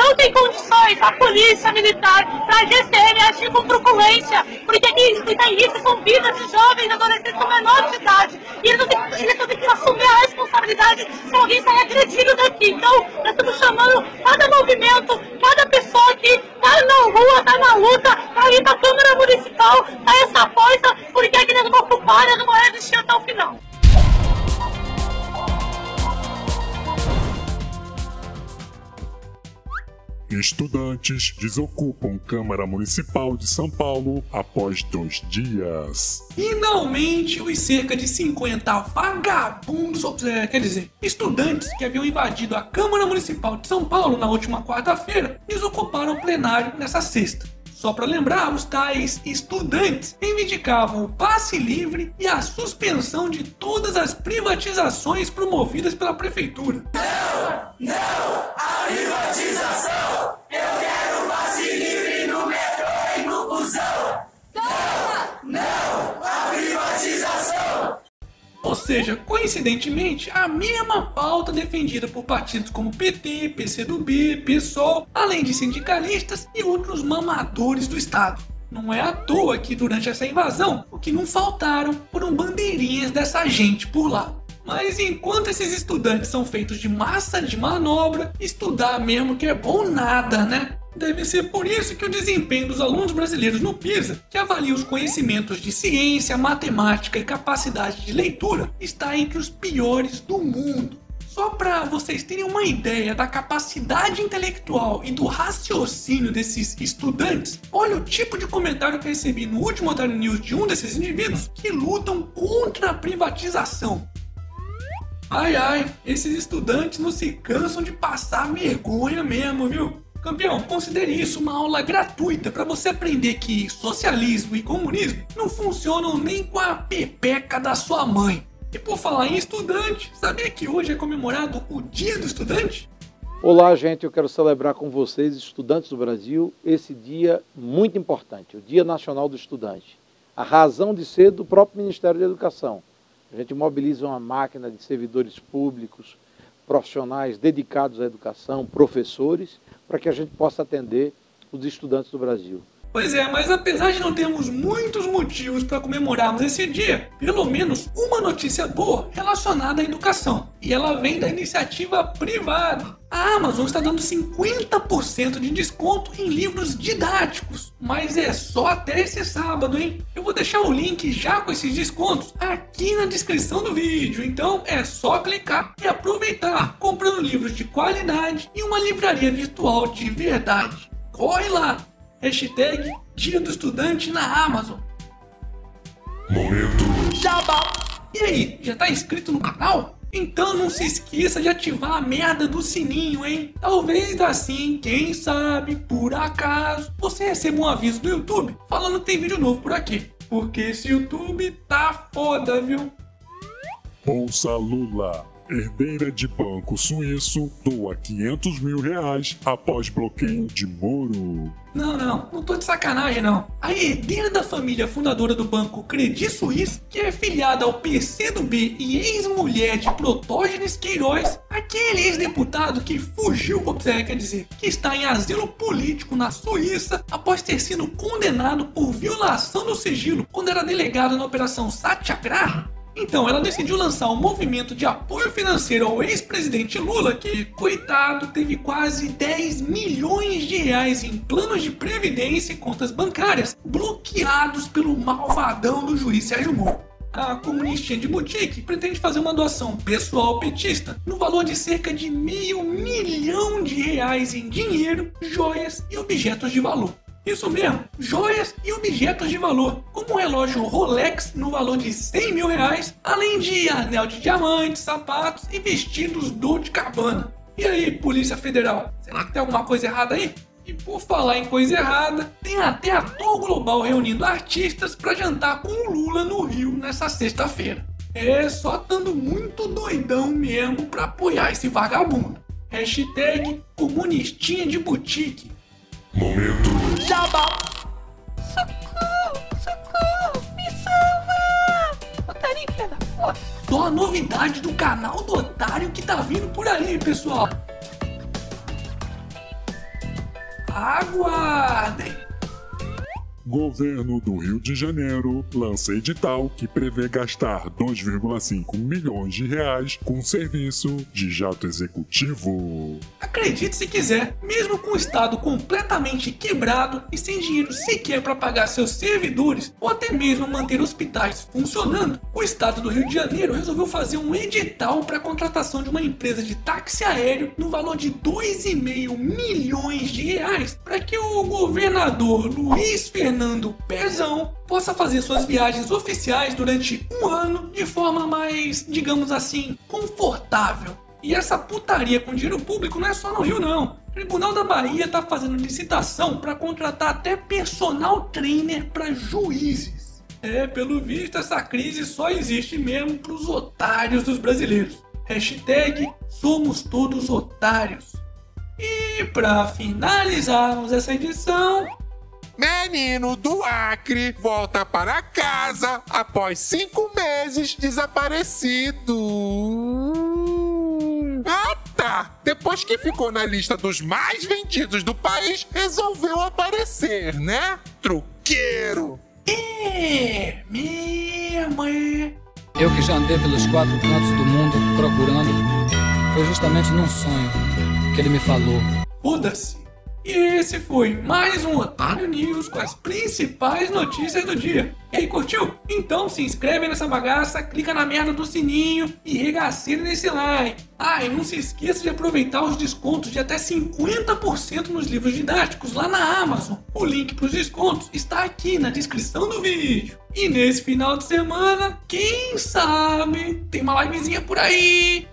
não tem condições a polícia militar para a GCM agir com truculência, porque aqui tem isso são vidas de jovens, adolescentes com menor de idade, e eles não têm, não que assumir a responsabilidade se alguém sair agredido daqui. Então, nós estamos chamando cada movimento, cada pessoa que tá na rua, tá na luta, tá ir pra Câmara Municipal, tá essa força, porque aqui nós vamos ocupar, nós vamos resistir até o final. Estudantes desocupam Câmara Municipal de São Paulo após dois dias. Finalmente, os cerca de 50 vagabundos, é, quer dizer, estudantes que haviam invadido a Câmara Municipal de São Paulo na última quarta-feira desocuparam o plenário nessa sexta. Só para lembrar, os tais estudantes reivindicavam o passe livre e a suspensão de todas as privatizações promovidas pela prefeitura. Não! Não! A privatização! Eu quero passe livre no metrô e no busão! Não! Não! A privatização! Ou seja, coincidentemente, a mesma pauta defendida por partidos como PT, PCdoB, PSOL, além de sindicalistas e outros mamadores do Estado. Não é à toa que durante essa invasão, o que não faltaram foram bandeirinhas dessa gente por lá. Mas enquanto esses estudantes são feitos de massa de manobra, estudar mesmo que é bom nada, né? Deve ser por isso que o desempenho dos alunos brasileiros no PISA, que avalia os conhecimentos de ciência, matemática e capacidade de leitura, está entre os piores do mundo. Só para vocês terem uma ideia da capacidade intelectual e do raciocínio desses estudantes, olha o tipo de comentário que recebi no último Otário News de um desses indivíduos que lutam contra a privatização. Ai ai, esses estudantes não se cansam de passar vergonha mesmo, viu? Campeão, considere isso uma aula gratuita para você aprender que socialismo e comunismo não funcionam nem com a pepeca da sua mãe. E por falar em estudante, sabia que hoje é comemorado o Dia do Estudante? Olá, gente, eu quero celebrar com vocês, estudantes do Brasil, esse dia muito importante, o Dia Nacional do Estudante. A razão de ser do próprio Ministério da Educação a gente mobiliza uma máquina de servidores públicos, profissionais dedicados à educação, professores, para que a gente possa atender os estudantes do Brasil. Pois é, mas apesar de não termos muitos motivos para comemorarmos esse dia, pelo menos uma notícia boa relacionada à educação. E ela vem da iniciativa privada. A Amazon está dando 50% de desconto em livros didáticos, mas é só até esse sábado, hein? Eu vou deixar o link já com esses descontos aqui na descrição do vídeo, então é só clicar e aproveitar comprando livros de qualidade e uma livraria virtual de verdade. Corre lá! Hashtag Dia do Estudante na Amazon. Momento. Jabá. E aí, já tá inscrito no canal? Então não se esqueça de ativar a merda do sininho, hein? Talvez assim, quem sabe, por acaso, você receba um aviso do YouTube falando que tem vídeo novo por aqui. Porque esse YouTube tá foda, viu? Bolsa Lula. Herdeira de banco suíço doa 500 mil reais após bloqueio de Moro. Não, não, não tô de sacanagem não. A herdeira da família fundadora do banco Credit Suisse, que é filiada ao PCdoB e ex-mulher de Protógenes Queiroz, aquele ex-deputado que fugiu, é, quer dizer, que está em asilo político na Suíça após ter sido condenado por violação do sigilo quando era delegado na Operação Satyagraha, então, ela decidiu lançar um movimento de apoio financeiro ao ex-presidente Lula, que, coitado, teve quase 10 milhões de reais em planos de previdência e contas bancárias bloqueados pelo malvadão do juiz Sérgio Moro. A comunistinha de boutique pretende fazer uma doação pessoal petista no valor de cerca de meio milhão de reais em dinheiro, joias e objetos de valor. Isso mesmo, joias e objetos de valor, como um relógio Rolex no valor de 100 mil reais, além de anel de diamante, sapatos e vestidos Dolce Cabana. E aí, Polícia Federal, será que tem alguma coisa errada aí? E por falar em coisa errada, tem até ator global reunindo artistas para jantar com o Lula no Rio nessa sexta-feira. É só dando muito doidão mesmo para apoiar esse vagabundo. Hashtag comunistinha de boutique. Momento. Jabá. Socorro, socorro, me salva! Otarinho, filha da porra. Só a novidade do canal do Otário que tá vindo por aí, pessoal. Aguardem! Governo do Rio de Janeiro lança edital que prevê gastar 2,5 milhões de reais com serviço de jato executivo. Acredite se quiser, mesmo com o estado completamente quebrado e sem dinheiro sequer para pagar seus servidores ou até mesmo manter hospitais funcionando, o estado do Rio de Janeiro resolveu fazer um edital para a contratação de uma empresa de táxi aéreo no valor de 2,5 milhões de reais para que o governador Luiz Fernando Fernando Pezão possa fazer suas viagens oficiais durante um ano de forma mais, digamos assim, confortável. E essa putaria com dinheiro público não é só no Rio, não. O Tribunal da Bahia tá fazendo licitação para contratar até personal trainer para juízes. É, pelo visto, essa crise só existe mesmo pros otários dos brasileiros. Hashtag somos todos otários. E para finalizarmos essa edição, Menino do Acre volta para casa após cinco meses desaparecido. Ah, tá! Depois que ficou na lista dos mais vendidos do país, resolveu aparecer, né? Truqueiro! É, mesmo é. Eu que já andei pelos quatro cantos do mundo procurando, foi justamente num sonho que ele me falou. Foda-se! E esse foi mais um Otário News com as principais notícias do dia. E aí, curtiu? Então se inscreve nessa bagaça, clica na merda do sininho e regaceira nesse like. Ah, e não se esqueça de aproveitar os descontos de até 50% nos livros didáticos lá na Amazon. O link para os descontos está aqui na descrição do vídeo. E nesse final de semana, quem sabe, tem uma livezinha por aí.